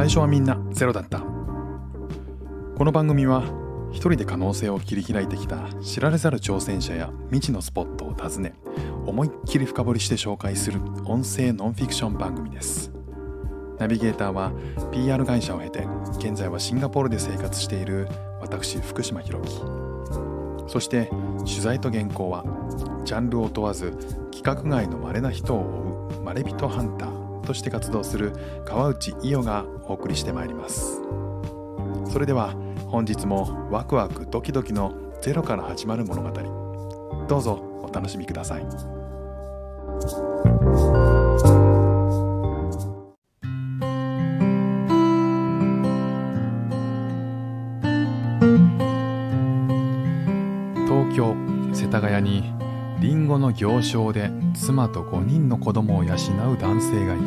最初はみんなゼロだった。この番組は一人で可能性を切り開いてきた知られざる挑戦者や未知のスポットを訪ね思いっきり深掘りして紹介する音声ノンフィクション番組です。ナビゲーターは PR 会社を経て現在はシンガポールで生活している私福島博樹。そして取材と原稿はジャンルを問わず規格外の稀な人を追うまれびとハンター。として活動する川内伊代がお送りしてまいります。それでは本日もワクワクドキドキのゼロから始まる物語。どうぞお楽しみください。行商で妻と5人の子供を養う男性がいる。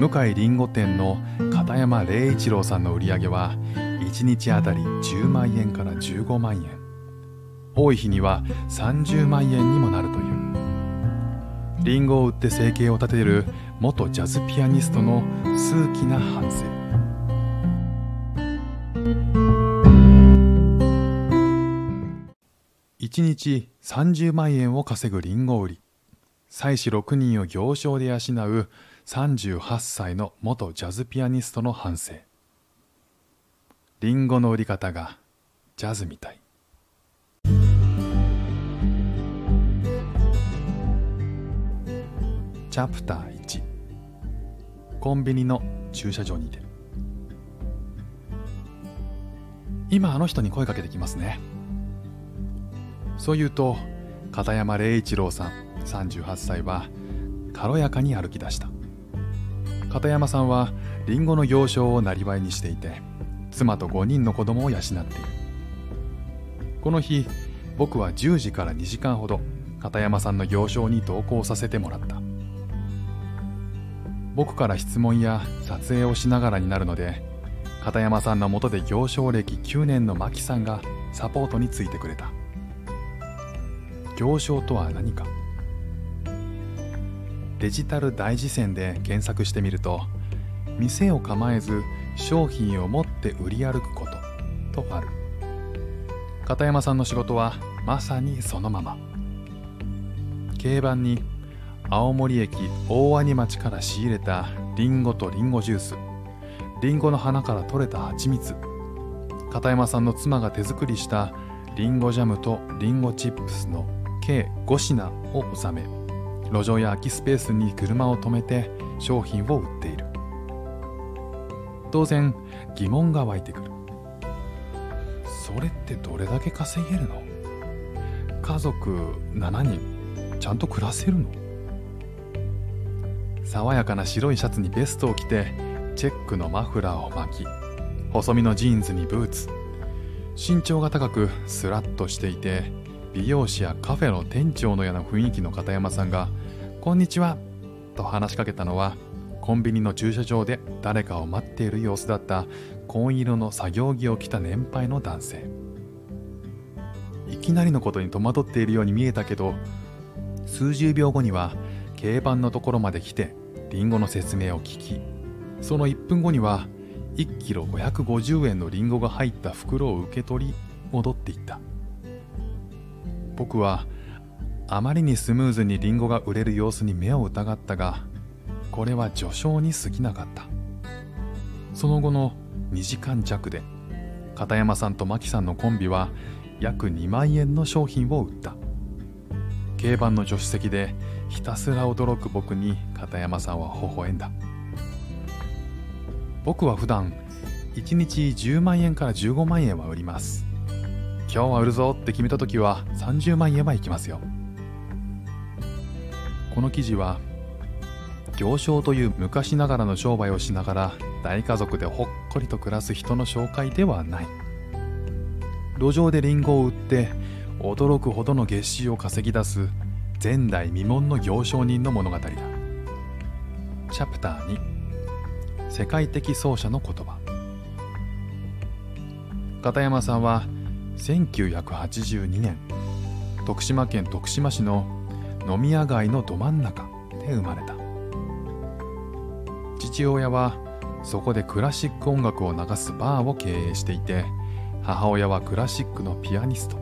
向井りんご店の片山礼一郎さんの売り上げは1日あたり10万円から15万円。多い日には30万円にもなるという。リンゴを売って生計を立てる元ジャズピアニストの数奇な反省。1日30万円を稼ぐリンゴ売り。妻子6人を行商で養う38歳の元ジャズピアニストの反省リンゴの売り方がジャズみたい。チャプター1コンビニの駐車場にて今あの人に声かけてきますね。そう言うと片山礼一郎さん38歳は軽やかに歩き出した。片山さんはリンゴの行商をなりわいにしていて妻と5人の子供を養っている。この日僕は10時から2時間ほど片山さんの行商に同行させてもらった。僕から質問や撮影をしながらになるので片山さんのもとで行商歴9年の牧さんがサポートについてくれた。行商とは何か？デジタル大辞典で検索してみると店を構えず商品を持って売り歩くこととある。片山さんの仕事はまさにそのまま。競馬に青森駅大鰐町から仕入れたリンゴとリンゴジュース。リンゴの花から取れた蜂蜜。片山さんの妻が手作りしたリンゴジャムとリンゴチップスの計5品を収め路上や空きスペースに車を止めて商品を売っている。当然疑問が湧いてくる。それってどれだけ稼げるの？家族7人ちゃんと暮らせるの？爽やかな白いシャツにベストを着てチェックのマフラーを巻き細身のジーンズにブーツ。身長が高くスラッとしていて美容師やカフェの店長のような雰囲気の片山さんが「こんにちは」と話しかけたのはコンビニの駐車場で誰かを待っている様子だった紺色の作業着を着た年配の男性。いきなりのことに戸惑っているように見えたけど数十秒後には軽バンのところまで来てリンゴの説明を聞きその1分後には1キロ550円のリンゴが入った袋を受け取り戻っていった。僕はあまりにスムーズにリンゴが売れる様子に目を疑ったがこれは序章に過ぎなかった。その後の2時間弱で片山さんと牧さんのコンビは約2万円の商品を売った。軽バンの助手席でひたすら驚く僕に片山さんは微笑んだ。僕は普段1日10万円から15万円は売ります。今日は売るぞって決めた時は30万円はいきますよ。この記事は行商という昔ながらの商売をしながら大家族でほっこりと暮らす人の紹介ではない。路上でリンゴを売って驚くほどの月収を稼ぎ出す前代未聞の行商人の物語だ。チャプター2世界的奏者の言葉。片山さんは1982年徳島県徳島市の飲み屋街のど真ん中で生まれた。父親はそこでクラシック音楽を流すバーを経営していて母親はクラシックのピアニスト。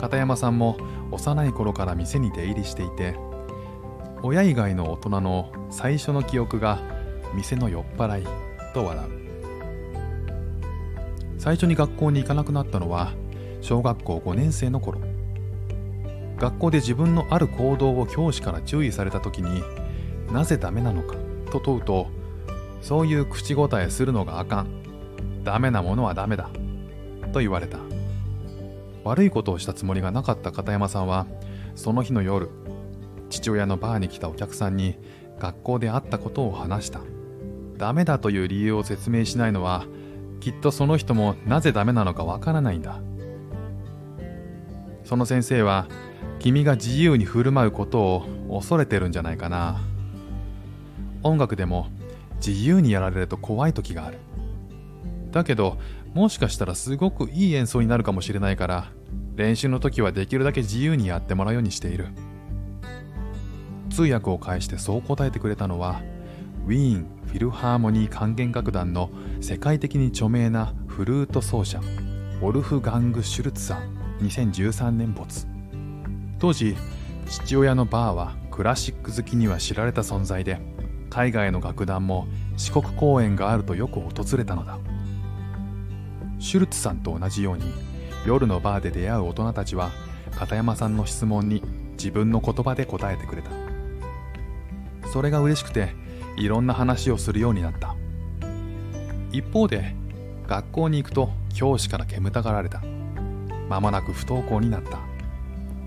片山さんも幼い頃から店に出入りしていて親以外の大人の最初の記憶が店の酔っ払いと笑う。最初に学校に行かなくなったのは小学校5年生の頃。学校で自分のある行動を教師から注意された時になぜダメなのかと問うとそういう口答えするのがあかん。ダメなものはダメだ。と言われた。悪いことをしたつもりがなかった片山さんはその日の夜父親のバーに来たお客さんに学校であったことを話した。ダメだという理由を説明しないのはきっとその人もなぜダメなのかわからないんだ。その先生は君が自由に振る舞うことを恐れてるんじゃないかな。音楽でも自由にやられると怖い時がある。だけどもしかしたらすごくいい演奏になるかもしれないから練習の時はできるだけ自由にやってもらうようにしている。通訳を介してそう答えてくれたのはウィーンフィルハーモニー管弦楽団の世界的に著名なフルート奏者ウォルフガング・シュルツさん2013年没。当時父親のバーはクラシック好きには知られた存在で海外の楽団も四国公演があるとよく訪れたのだ。シュルツさんと同じように夜のバーで出会う大人たちは片山さんの質問に自分の言葉で答えてくれた。それが嬉しくていろんな話をするようになった。一方で学校に行くと教師から煙たがられた。間もなく不登校になった。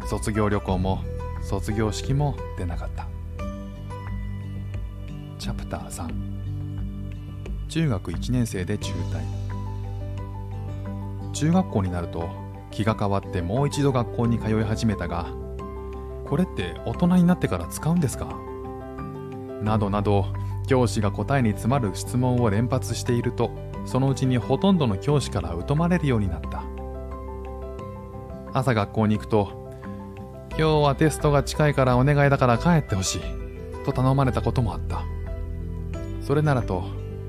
卒業旅行も卒業式も出なかった。チャプター3中学1年生で中退。中学校になると気が変わってもう一度学校に通い始めたがこれって大人になってから使うんですか？などなど教師が答えに詰まる質問を連発しているとそのうちにほとんどの教師から疎まれるようになった。朝学校に行くと今日はテストが近いからお願いだから帰ってほしいと頼まれたこともあった。それならと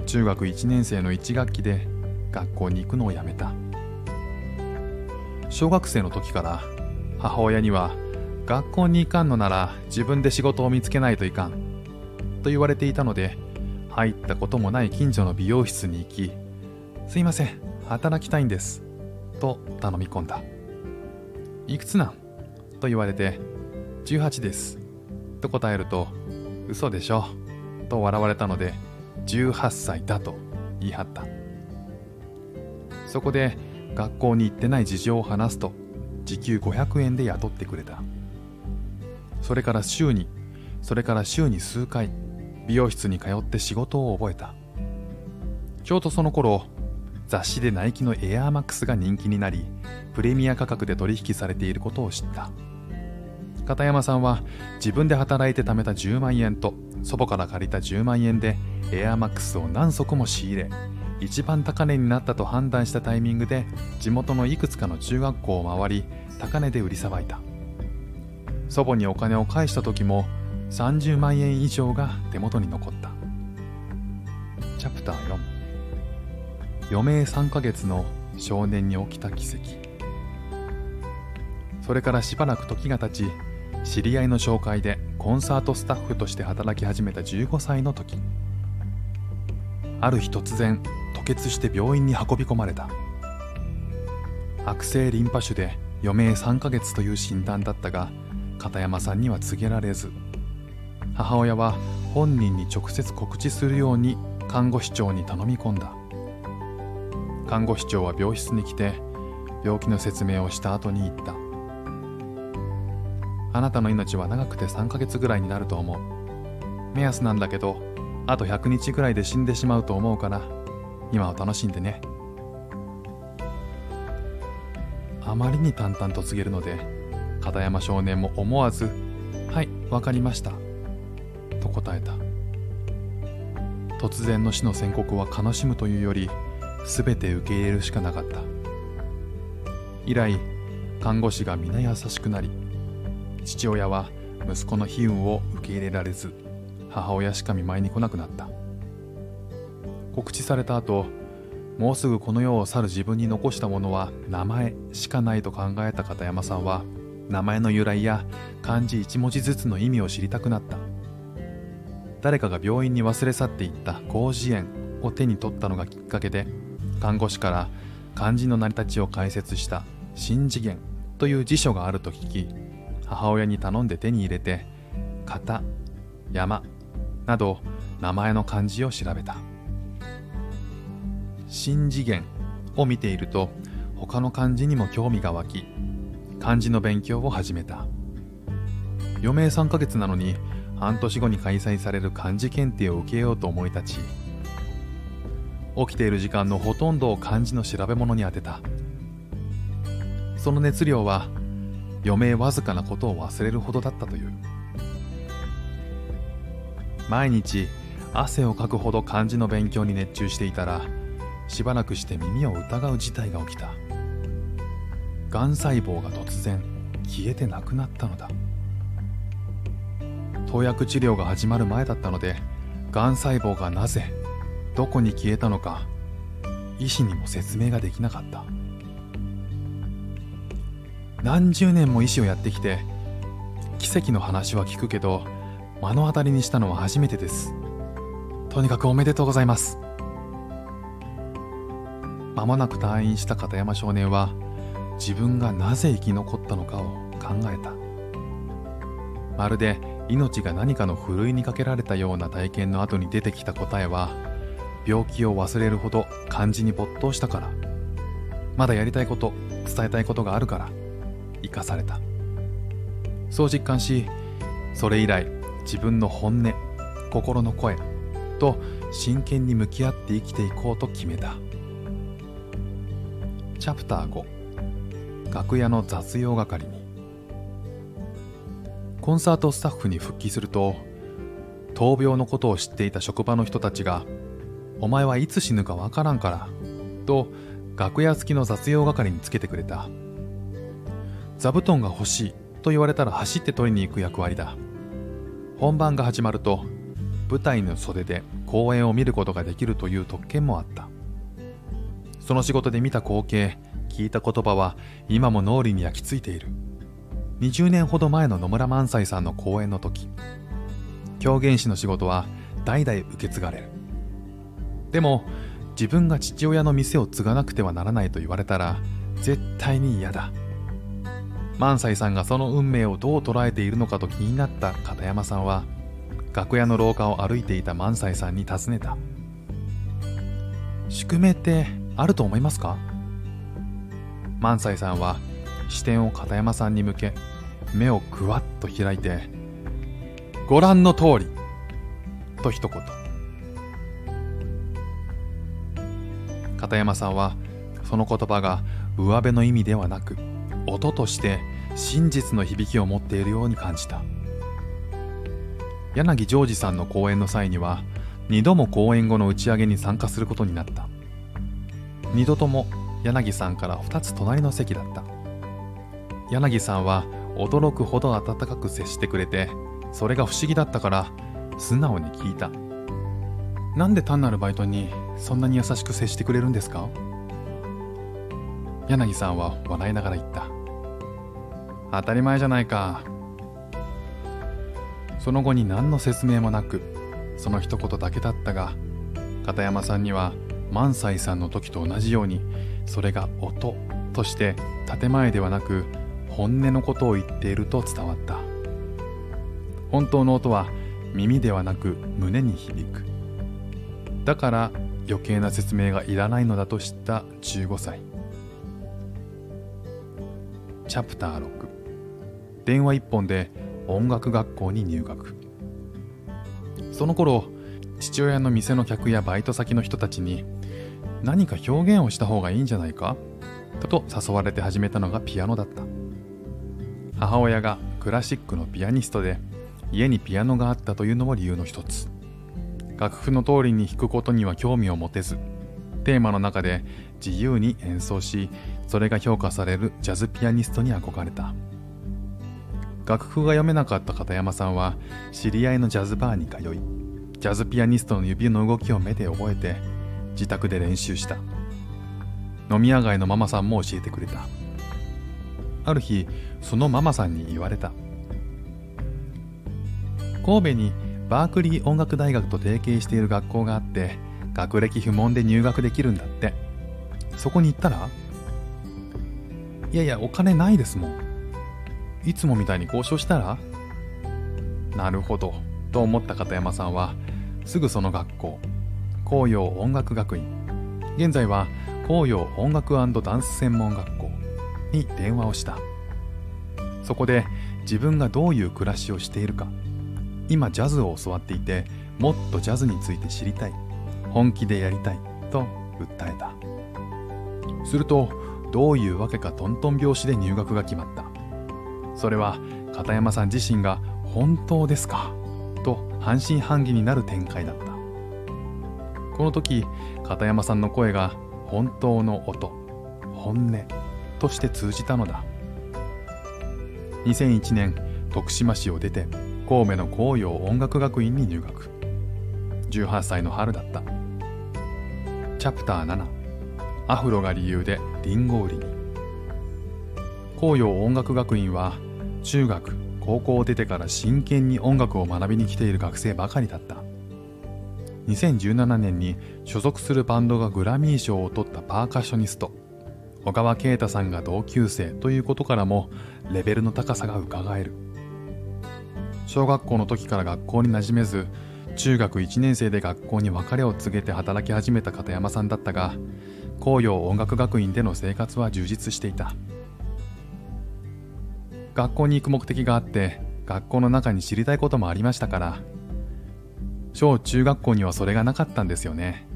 中学1年生の1学期で学校に行くのをやめた。小学生の時から母親には学校に行かんのなら自分で仕事を見つけないといかん。と言われていたので入ったこともない近所の美容室に行きすいません働きたいんですと頼み込んだ。いくつなん？と言われて18ですと答えると嘘でしょと笑われたので18歳だと言い張った。そこで学校に行ってない事情を話すと時給500円で雇ってくれた。それから週にそれから週に数回美容室に通って仕事を覚えた。ちょうどその頃雑誌でナイキのエアーマックスが人気になりプレミア価格で取引されていることを知った。片山さんは自分で働いて貯めた10万円と祖母から借りた10万円でエアーマックスを何足も仕入れ一番高値になったと判断したタイミングで地元のいくつかの中学校を回り高値で売りさばいた。祖母にお金を返した時も30万円以上が手元に残った。チャプター4余命3ヶ月の少年に起きた奇跡。それからしばらく時が経ち知り合いの紹介でコンサートスタッフとして働き始めた15歳の時。ある日突然吐血して病院に運び込まれた。悪性リンパ腫で余命3ヶ月という診断だったが片山さんには告げられず。母親は本人に直接告知するように看護師長に頼み込んだ。看護師長は病室に来て病気の説明をした後に言った。あなたの命は長くて3ヶ月ぐらいになると思う。目安なんだけどあと100日ぐらいで死んでしまうと思うから今は楽しんでね。あまりに淡々と告げるので片山少年も思わず「はいわかりました」と答えた。突然の死の宣告は悲しむというより全て受け入れるしかなかった。以来看護師が皆優しくなり父親は息子の悲運を受け入れられず母親しか見舞いに来なくなった。告知された後もうすぐこの世を去る自分に残したものは名前しかないと考えた片山さんは名前の由来や漢字一文字ずつの意味を知りたくなった。誰かが病院に忘れ去っていった広辞苑を手に取ったのがきっかけで看護師から漢字の成り立ちを解説した「新次元」という辞書があると聞き母親に頼んで手に入れて「型」「山」など名前の漢字を調べた。新次元を見ていると他の漢字にも興味が湧き漢字の勉強を始めた。余命3ヶ月なのに半年後に開催される漢字検定を受けようと思い立ち起きている時間のほとんどを漢字の調べ物に充てた。その熱量は余命わずかなことを忘れるほどだったという。毎日汗をかくほど漢字の勉強に熱中していたらしばらくして耳を疑う事態が起きた。がん細胞が突然消えてなくなったのだ。投薬治療が始まる前だったのでがん細胞がなぜどこに消えたのか医師にも説明ができなかった。何十年も医師をやってきて奇跡の話は聞くけど目の当たりにしたのは初めてです。とにかくおめでとうございます。間もなく退院した片山少年は自分がなぜ生き残ったのかを考えた。まるで命が何かのふるいにかけられたような体験の後に出てきた答えは病気を忘れるほど漢字に没頭したから。まだやりたいこと伝えたいことがあるから生かされた。そう実感しそれ以来自分の本音心の声と真剣に向き合って生きていこうと決めた。チャプター5楽屋の雑用係に。コンサートスタッフに復帰すると闘病のことを知っていた職場の人たちが「お前はいつ死ぬかわからんから」と楽屋付きの雑用係につけてくれた。座布団が欲しいと言われたら走って取りに行く役割だ。本番が始まると舞台の袖で公演を見ることができるという特権もあった。その仕事で見た光景聞いた言葉は今も脳裏に焼き付いている。20年ほど前の野村萬斎さんの講演の時狂言師の仕事は代々受け継がれる。でも自分が父親の店を継がなくてはならないと言われたら絶対に嫌だ。萬斎さんがその運命をどう捉えているのかと気になった片山さんは楽屋の廊下を歩いていた萬斎さんに尋ねた。宿命ってあると思いますか？萬斎さんは視点を片山さんに向け目をぐわっと開いて「ご覧の通り」と一言。片山さんはその言葉が上辺の意味ではなく音として真実の響きを持っているように感じた。柳ジョージさんの講演の際には2度も講演後の打ち上げに参加することになった。二度とも柳さんから2つ隣の席だった。柳さんは驚くほど温かく接してくれてそれが不思議だったから素直に聞いた。なんで単なるバイトにそんなに優しく接してくれるんですか？柳さんは笑いながら言った。当たり前じゃないか。その後に何の説明もなくその一言だけだったが片山さんには萬斎さんの時と同じようにそれが音として建前ではなく本音のことを言っていると伝わった。本当の音は耳ではなく胸に響く。だから余計な説明がいらないのだと知った15歳。チャプター6電話一本で音楽学校に入学。その頃父親の店の客やバイト先の人たちに何か表現をした方がいいんじゃないか？と誘われて始めたのがピアノだった。母親がクラシックのピアニストで家にピアノがあったというのも理由の一つ。楽譜の通りに弾くことには興味を持てずテーマの中で自由に演奏しそれが評価されるジャズピアニストに憧れた。楽譜が読めなかった片山さんは知り合いのジャズバーに通いジャズピアニストの指の動きを目で覚えて自宅で練習した。飲み屋街のママさんも教えてくれた。ある日そのママさんに言われた。神戸にバークリー音楽大学と提携している学校があって学歴不問で入学できるんだって。そこに行ったらいやいやお金ないですもん。いつもみたいに交渉したらなるほどと思った片山さんはすぐその学校紅葉音楽学院現在は紅葉音楽ダンス専門学校に電話をした。そこで自分がどういう暮らしをしているか。今ジャズを教わっていてもっとジャズについて知りたい。本気でやりたいと訴えた。するとどういうわけかトントン拍子で入学が決まった。それは片山さん自身が本当ですか？と半信半疑になる展開だった。この時片山さんの声が本当の音本音として通じたのだ。2001年徳島市を出て神戸の紅葉音楽学院に入学。18歳の春だった。チャプター7アフロが理由でリンゴ売りに。紅葉音楽学院は中学高校を出てから真剣に音楽を学びに来ている学生ばかりだった。2017年に所属するバンドがグラミー賞を取ったパーカッショニスト。小川慶太さんが同級生ということからもレベルの高さがうかがえる。小学校の時から学校に馴染めず中学1年生で学校に別れを告げて働き始めた片山さんだったが紅葉音楽学院での生活は充実していた。学校に行く目的があって学校の中に知りたいこともありましたから小中学校にはそれがなかったんですよね。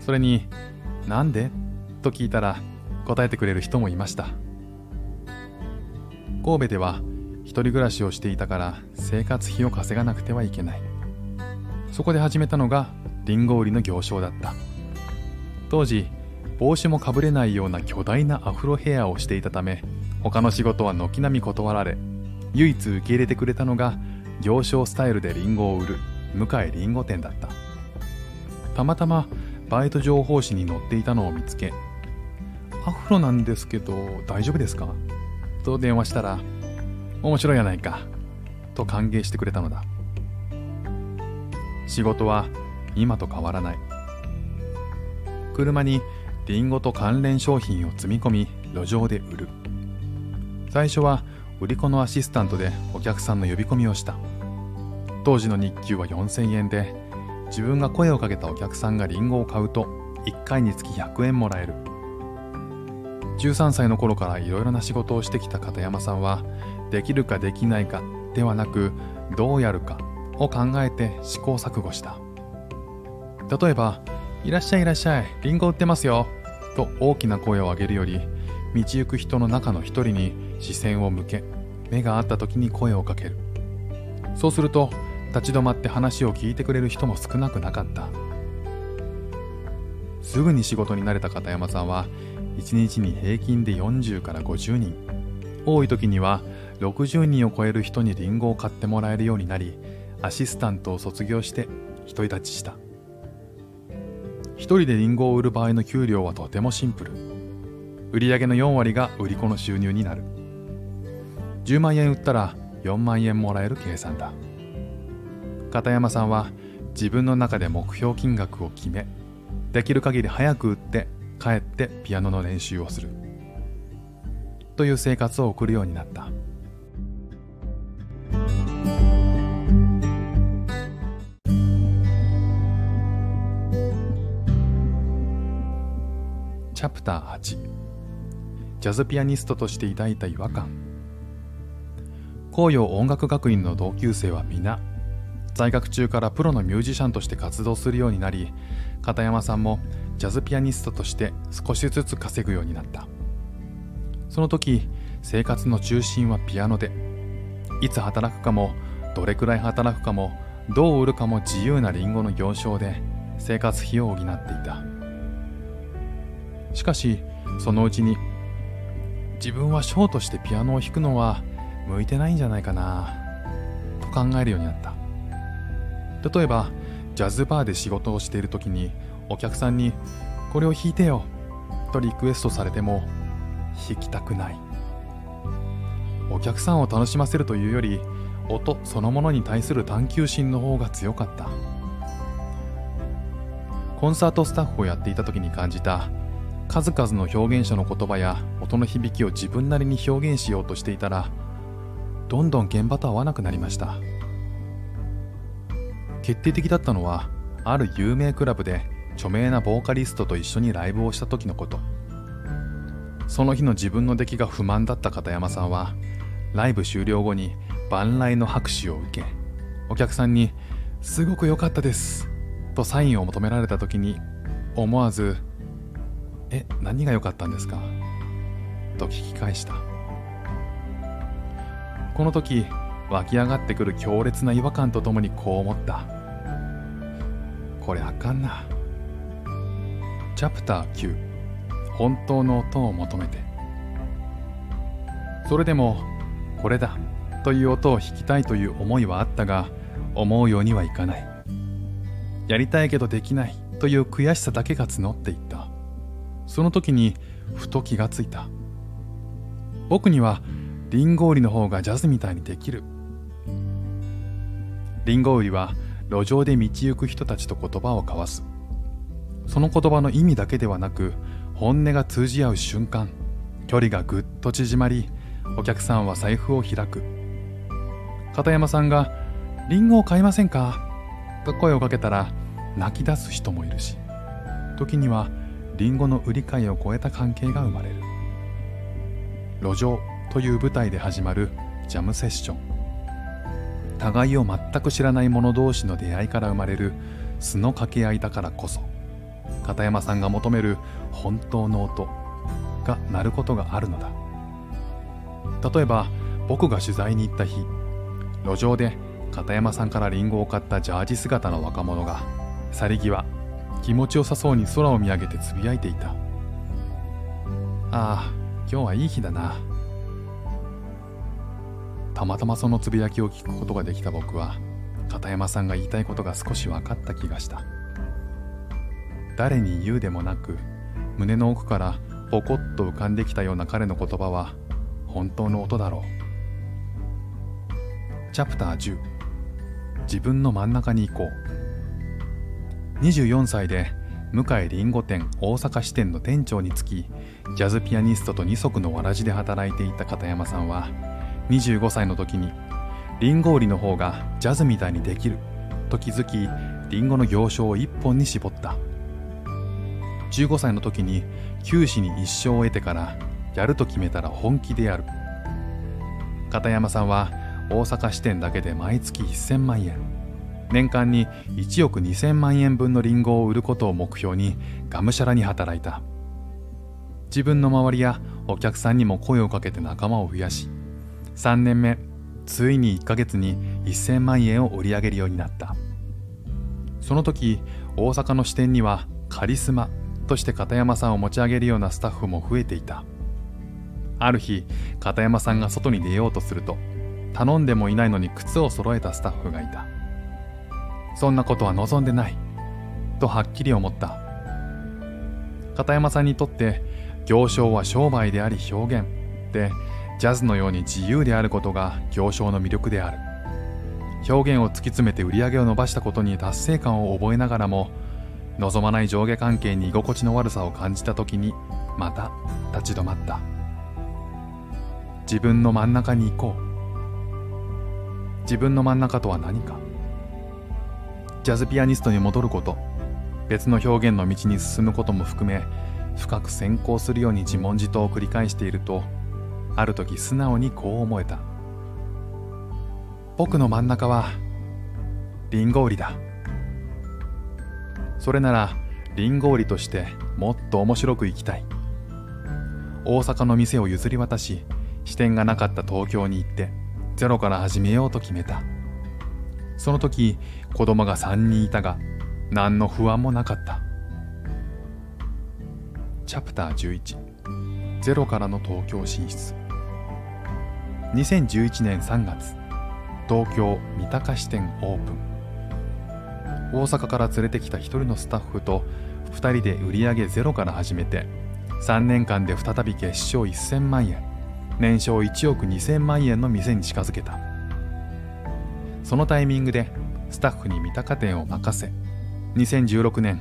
それに「なんで?」と聞いたら答えてくれる人もいました。神戸では一人暮らしをしていたから生活費を稼がなくてはいけない。そこで始めたのがリンゴ売りの行商だった。当時帽子もかぶれないような巨大なアフロヘアをしていたため他の仕事は軒並み断られ唯一受け入れてくれたのが行商スタイルでリンゴを売る向井りんご店だった。たまたまバイト情報誌に載っていたのを見つけアフロなんですけど大丈夫ですか？と電話したら面白いやないか。と歓迎してくれたのだ。仕事は今と変わらない。車にリンゴと関連商品を積み込み路上で売る。最初は売り子のアシスタントでお客さんの呼び込みをした。当時の日給は4000円で自分が声をかけたお客さんがリンゴを買うと1回につき100円もらえる。13歳の頃からいろいろな仕事をしてきた片山さんはできるかできないかではなくどうやるかを考えて試行錯誤した。例えば「いらっしゃいいらっしゃいリンゴ売ってますよ」と大きな声を上げるより道行く人の中の一人に視線を向け目が合った時に声をかける。そうすると立ち止まって話を聞いてくれる人も少なくなかった。すぐに仕事に慣れた片山さんは1日に平均で40から50人。多い時には60人を超える人にリンゴを買ってもらえるようになりアシスタントを卒業して独り立ちした。一人でリンゴを売る場合の給料はとてもシンプル。売上の4割が売り子の収入になる。10万円売ったら4万円もらえる計算だ。片山さんは自分の中で目標金額を決めできる限り早く売って帰ってピアノの練習をする。という生活を送るようになった。チャプター8ジャズピアニストとして抱いた違和感。紅葉音楽学院の同級生は皆在学中からプロのミュージシャンとして活動するようになり片山さんもジャズピアニストとして少しずつ稼ぐようになった。その時生活の中心はピアノで。いつ働くかもどれくらい働くかもどう売るかも自由なリンゴの行商で生活費を補っていた。しかしそのうちに自分はショーとしてピアノを弾くのは向いてないんじゃないかなと考えるようになった。例えばジャズバーで仕事をしている時にお客さんにこれを弾いてよとリクエストされても弾きたくない。お客さんを楽しませるというより音そのものに対する探求心の方が強かった。コンサートスタッフをやっていた時に感じた数々の表現者の言葉や音の響きを自分なりに表現しようとしていたらどんどん現場と合わなくなりました。決定的だったのはある有名クラブで著名なボーカリストと一緒にライブをした時のこと。その日の自分の出来が不満だった片山さんはライブ終了後に万来の拍手を受けお客さんに「すごく良かったです」とサインを求められた時に思わず「え何が良かったんですか?」と聞き返した。この時湧き上がってくる強烈な違和感とともにこう思った。これあかんな。チャプター9本当の音を求めて。それでもこれだという音を弾きたいという思いはあったが思うようにはいかない。やりたいけどできないという悔しさだけが募っていった。その時にふと気がついた。僕にはリンゴ売りの方がジャズみたいにできる。リンゴ売りは路上で道行く人たちと言葉を交わす。その言葉の意味だけではなく本音が通じ合う瞬間距離がぐっと縮まりお客さんは財布を開く。片山さんが「リンゴを買いませんか?」と声をかけたら泣き出す人もいるし時にはリンゴの売り買いを超えた関係が生まれる。路上という舞台で始まるジャムセッション。互いを全く知らない者同士の出会いから生まれる素の掛け合いだからこそ片山さんが求める本当の音が鳴ることがあるのだ。例えば僕が取材に行った日路上で片山さんからリンゴを買ったジャージ姿の若者が去り際気持ちよさそうに空を見上げてつぶやいていたああ今日はいい日だな。たまたまそのつぶやきを聞くことができた僕は片山さんが言いたいことが少し分かった気がした。誰に言うでもなく胸の奥からポコッと浮かんできたような彼の言葉は本当の音だろう。チャプター10自分の真ん中に行こう。24歳で向井りんご店大阪支店の店長につきジャズピアニストと二足のわらじで働いていた片山さんは25歳の時にリンゴ売りの方がジャズみたいにできると気づきリンゴの行商を一本に絞った。15歳の時に九死に一生を得てからやると決めたら本気でやる。片山さんは大阪支店だけで毎月1000万円。年間に1億2000万円分のリンゴを売ることを目標にがむしゃらに働いた。自分の周りやお客さんにも声をかけて仲間を増やし3年目ついに1ヶ月に1000万円を売り上げるようになった。その時大阪の支店にはカリスマとして片山さんを持ち上げるようなスタッフも増えていた。ある日片山さんが外に出ようとすると頼んでもいないのに靴を揃えたスタッフがいた。そんなことは望んでないとはっきり思った。片山さんにとって行商は商売であり表現でジャズのように自由であることが行商の魅力である。表現を突き詰めて売り上げを伸ばしたことに達成感を覚えながらも望まない上下関係に居心地の悪さを感じた時にまた立ち止まった。自分の真ん中に行こう。自分の真ん中とは何か。ジャズピアニストに戻ること。別の表現の道に進むことも含め深く先行するように自問自答を繰り返しているとある時素直にこう思えた。僕の真ん中はリンゴ売りだ。それならリンゴ売りとしてもっと面白く生きたい。大阪の店を譲り渡し支店がなかった東京に行ってゼロから始めようと決めた。その時子供が3人いたが何の不安もなかった。チャプター11ゼロからの東京進出。2011年3月東京三鷹支店オープン。大阪から連れてきた一人のスタッフと2人で売り上げゼロから始めて3年間で再び月賞1000万円年商1億2000万円の店に近づけた。そのタイミングでスタッフに三鷹店を任せ2016年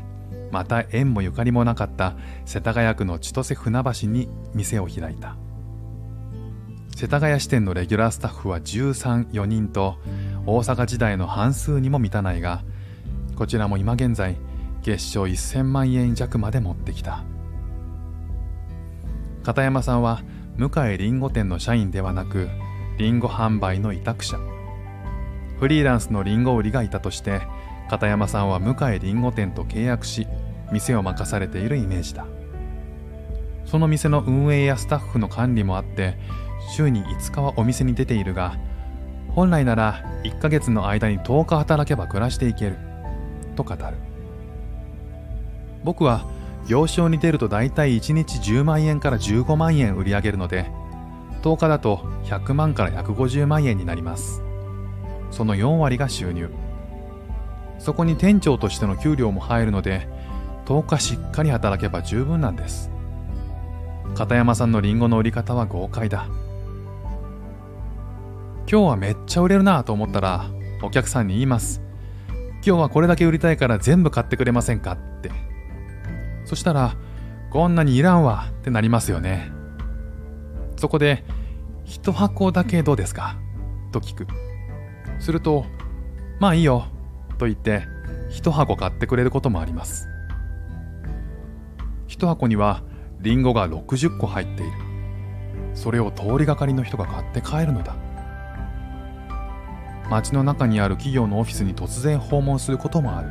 また縁もゆかりもなかった世田谷区の千歳船橋に店を開いた。世田谷支店のレギュラースタッフは134人と大阪時代の半数にも満たないがこちらも今現在月賞1000万円弱まで持ってきた。片山さんは向井りんご店の社員ではなくりんご販売の委託者。フリーランスのりんご売りがいたとして片山さんは向井りんご店と契約し店を任されているイメージだ。その店の運営やスタッフの管理もあって週に5日はお店に出ているが本来なら1ヶ月の間に10日働けば暮らしていけると語る。僕は行商に出ると大体1日10万円から15万円売り上げるので10日だと100万から150万円になります。その4割が収入。そこに店長としての給料も入るので10日しっかり働けば十分なんです。片山さんのリンゴの売り方は豪快だ。今日はめっちゃ売れるなと思ったらお客さんに言います。今日はこれだけ売りたいから全部買ってくれませんかって。そしたらこんなにいらんわってなりますよね。そこで一箱だけどうですか？と聞く。するとまあいいよと言って一箱買ってくれることもあります。一箱にはリンゴが60個入っている。それを通りがかりの人が買って帰るのだ。街の中にある企業のオフィスに突然訪問することもある。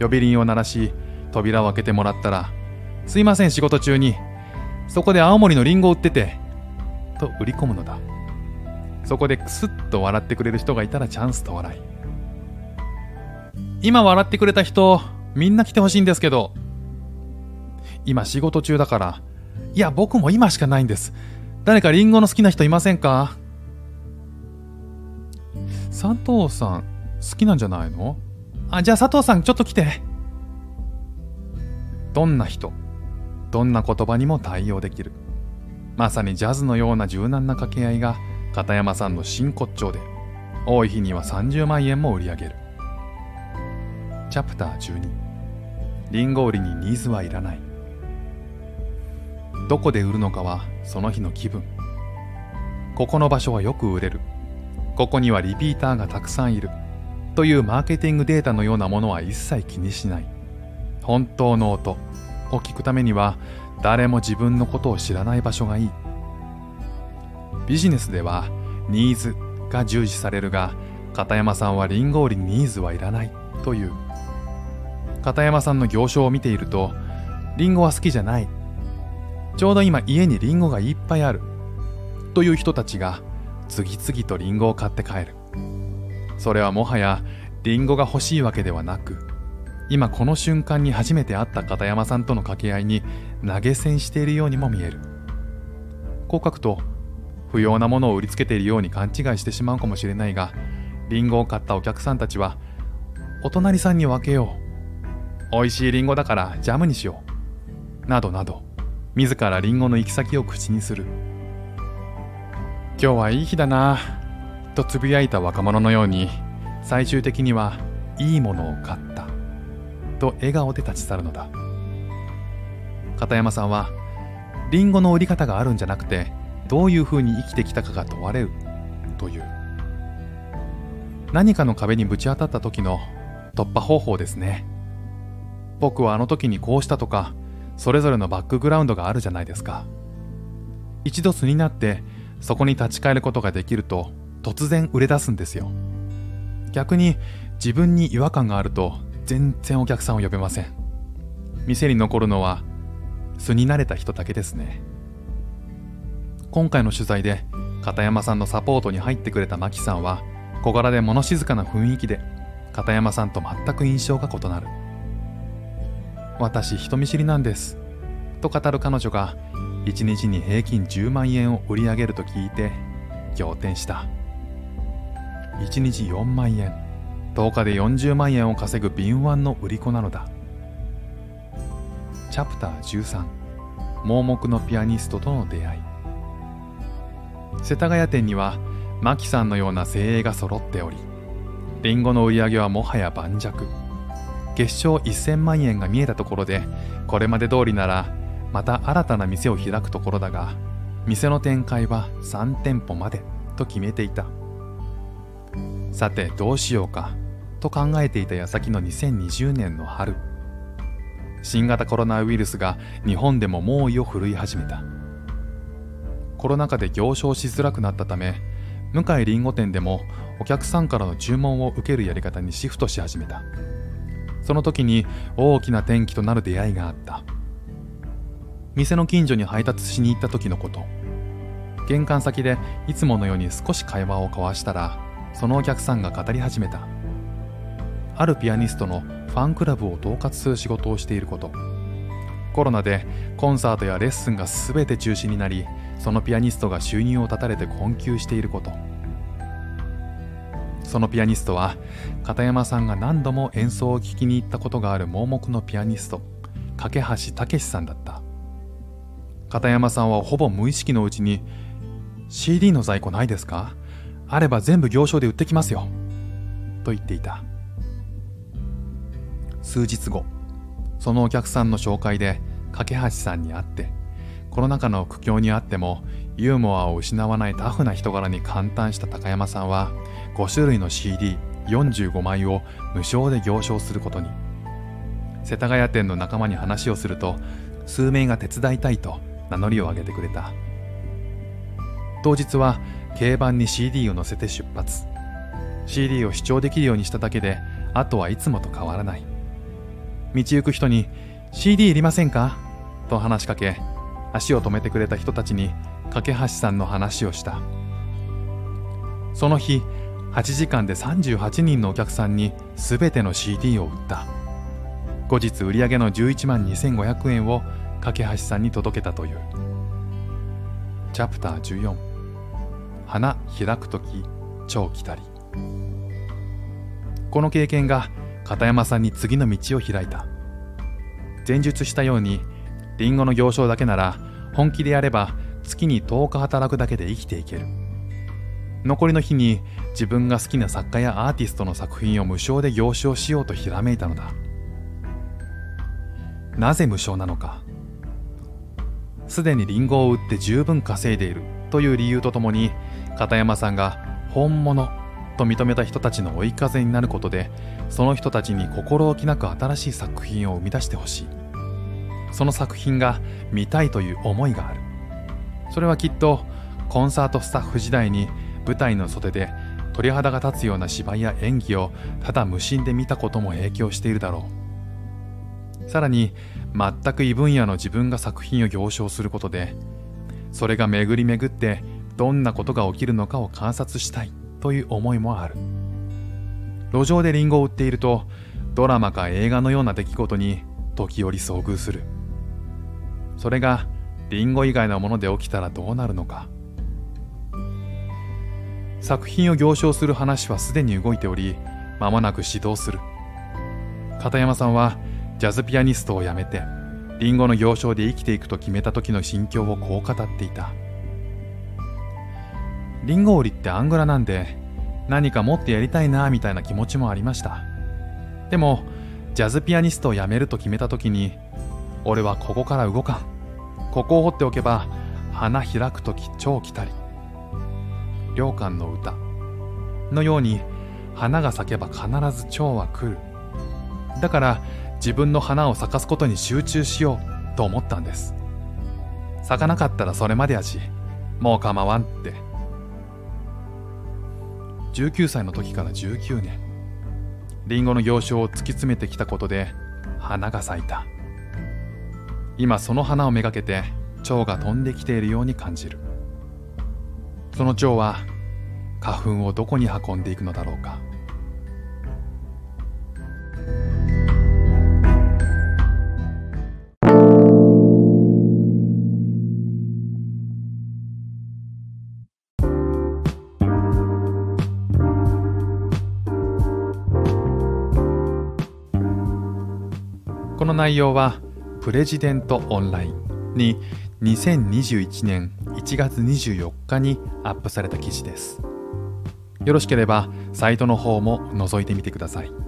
呼び鈴を鳴らし扉を開けてもらったら「すいません仕事中にそこで青森のリンゴ売ってて」と売り込むのだ。そこでクスッと笑ってくれる人がいたらチャンスと笑い。今笑ってくれた人みんな来てほしいんですけど今仕事中だからいや僕も今しかないんです。誰かリンゴの好きな人いませんか？佐藤さん好きなんじゃないの？あじゃあ佐藤さんちょっと来て。どんな人？どんな言葉にも対応できる。まさにジャズのような柔軟な掛け合いが片山さんの真骨頂で多い日には30万円も売り上げる。チャプター12リンゴ売りにニーズはいらない。どこで売るのかはその日の気分。ここの場所はよく売れる。ここにはリピーターがたくさんいる。というマーケティングデータのようなものは一切気にしない。本当の音。を聞くためには誰も自分のことを知らない場所がいい。ビジネスではニーズが重視されるが片山さんはリンゴ売りにニーズはいらない。という。片山さんの行商を見ているとリンゴは好きじゃない。ちょうど今家にリンゴがいっぱいある。という人たちが次々とリンゴを買って帰る。それはもはやリンゴが欲しいわけではなく今この瞬間に初めて会った片山さんとの掛け合いに投げ銭しているようにも見える。こう書くと不要なものを売りつけているように勘違いしてしまうかもしれないがリンゴを買ったお客さんたちはお隣さんに分けよう。美味しいリンゴだからジャムにしよう。などなど自らリンゴの行き先を口にする。今日はいい日だな。とつぶやいた若者のように最終的にはいいものを買った。と笑顔で立ち去るのだ。片山さんはリンゴの売り方があるんじゃなくてどういうふうに生きてきたかが問われる。という。何かの壁にぶち当たった時の突破方法ですね。僕はあの時にこうしたとかそれぞれのバックグラウンドがあるじゃないですか。一度素になってそこに立ち返ることができると突然売れ出すんですよ。逆に自分に違和感があると全然お客さんを呼べません。店に残るのは素になれた人だけですね。今回の取材で片山さんのサポートに入ってくれたマキさんは小柄で物静かな雰囲気で片山さんと全く印象が異なる私人見知りなんですと語る彼女が1日に平均10万円を売り上げると聞いて仰天した。1日4万円。10日で40万円を稼ぐ敏腕の売り子なのだ。チャプター13盲目のピアニストとの出会い。世田谷店にはマキさんのような精鋭が揃っておりリンゴの売り上げはもはや盤石。月賞1000万円が見えたところでこれまで通りならまた新たな店を開くところだが店の展開は3店舗までと決めていた。さてどうしようかと考えていた矢先の2020年の春。新型コロナウイルスが日本でも猛威を振るい始めた。コロナ禍で行商しづらくなったため向井りんご店でもお客さんからの注文を受けるやり方にシフトし始めた。その時に大きな転機となる出会いがあった。店の近所に配達しに行った時のこと。玄関先でいつものように少し会話を交わしたらそのお客さんが語り始めた。あるピアニストのファンクラブを統括する仕事をしていること。コロナでコンサートやレッスンが全て中止になりそのピアニストが収入を絶たれて困窮していること。そのピアニストは片山さんが何度も演奏を聴きに行ったことがある盲目のピアニスト架橋武さんだった。片山さんはほぼ無意識のうちに CD の在庫ないですか？あれば全部行商で売ってきますよ。と言っていた。数日後そのお客さんの紹介で架橋さんに会ってコロナ禍の苦境にあってもユーモアを失わないタフな人柄に感嘆した高山さんは5種類の CD45 枚を無償で行商することに。世田谷店の仲間に話をすると数名が手伝いたいと名乗りを上げてくれた。当日は軽バンに CD を載せて出発。CD を視聴できるようにしただけであとはいつもと変わらない。道行く人に CD いりませんか？と話しかけ足を止めてくれた人たちに架橋さんの話をした。その日8時間で38人のお客さんに全ての CD を売った。後日売上の11万2500円を架橋さんに届けたという。チャプター14花開く時超来たり。この経験が片山さんに次の道を開いた。前述したようにリンゴの行商だけなら本気でやれば月に10日働くだけで生きていける。残りの日に自分が好きな作家やアーティストの作品を無償で行商しようとひらめいたのだ。なぜ無償なのか。すでにリンゴを売って十分稼いでいるという理由とともに片山さんが本物と認めた人たちの追い風になることでその人たちに心置きなく新しい作品を生み出してほしい。その作品が見たいという思いがある。それはきっとコンサートスタッフ時代に舞台の袖で鳥肌が立つような芝居や演技をただ無心で見たことも影響しているだろう。さらに全く異分野の自分が作品を行商することでそれが巡り巡ってどんなことが起きるのかを観察したいという思いもある。路上でリンゴを売っているとドラマか映画のような出来事に時折遭遇する。それがリンゴ以外のもので起きたらどうなるのか。作品を行商する話はすでに動いており間もなく始動する。片山さんはジャズピアニストを辞めてリンゴの行商で生きていくと決めた時の心境をこう語っていた。リンゴ売りってアングラなんで何かもっとやりたいなみたいな気持ちもありました。でもジャズピアニストを辞めると決めた時に俺はここから動かん。ここを掘っておけば花開く時超来たり。良寛の歌。のように花が咲けば必ず蝶は来る。だから自分の花を咲かすことに集中しようと思ったんです。咲かなかったらそれまでやしもう構わんって。19歳の時から19年。リンゴの行商を突き詰めてきたことで花が咲いた。今その花をめがけて蝶が飛んできているように感じる。その蝶は花粉をどこに運んでいくのだろうか。内容はプレジデントオンラインに2021年1月24日にアップされた記事です。よろしければサイトの方も覗いてみてください。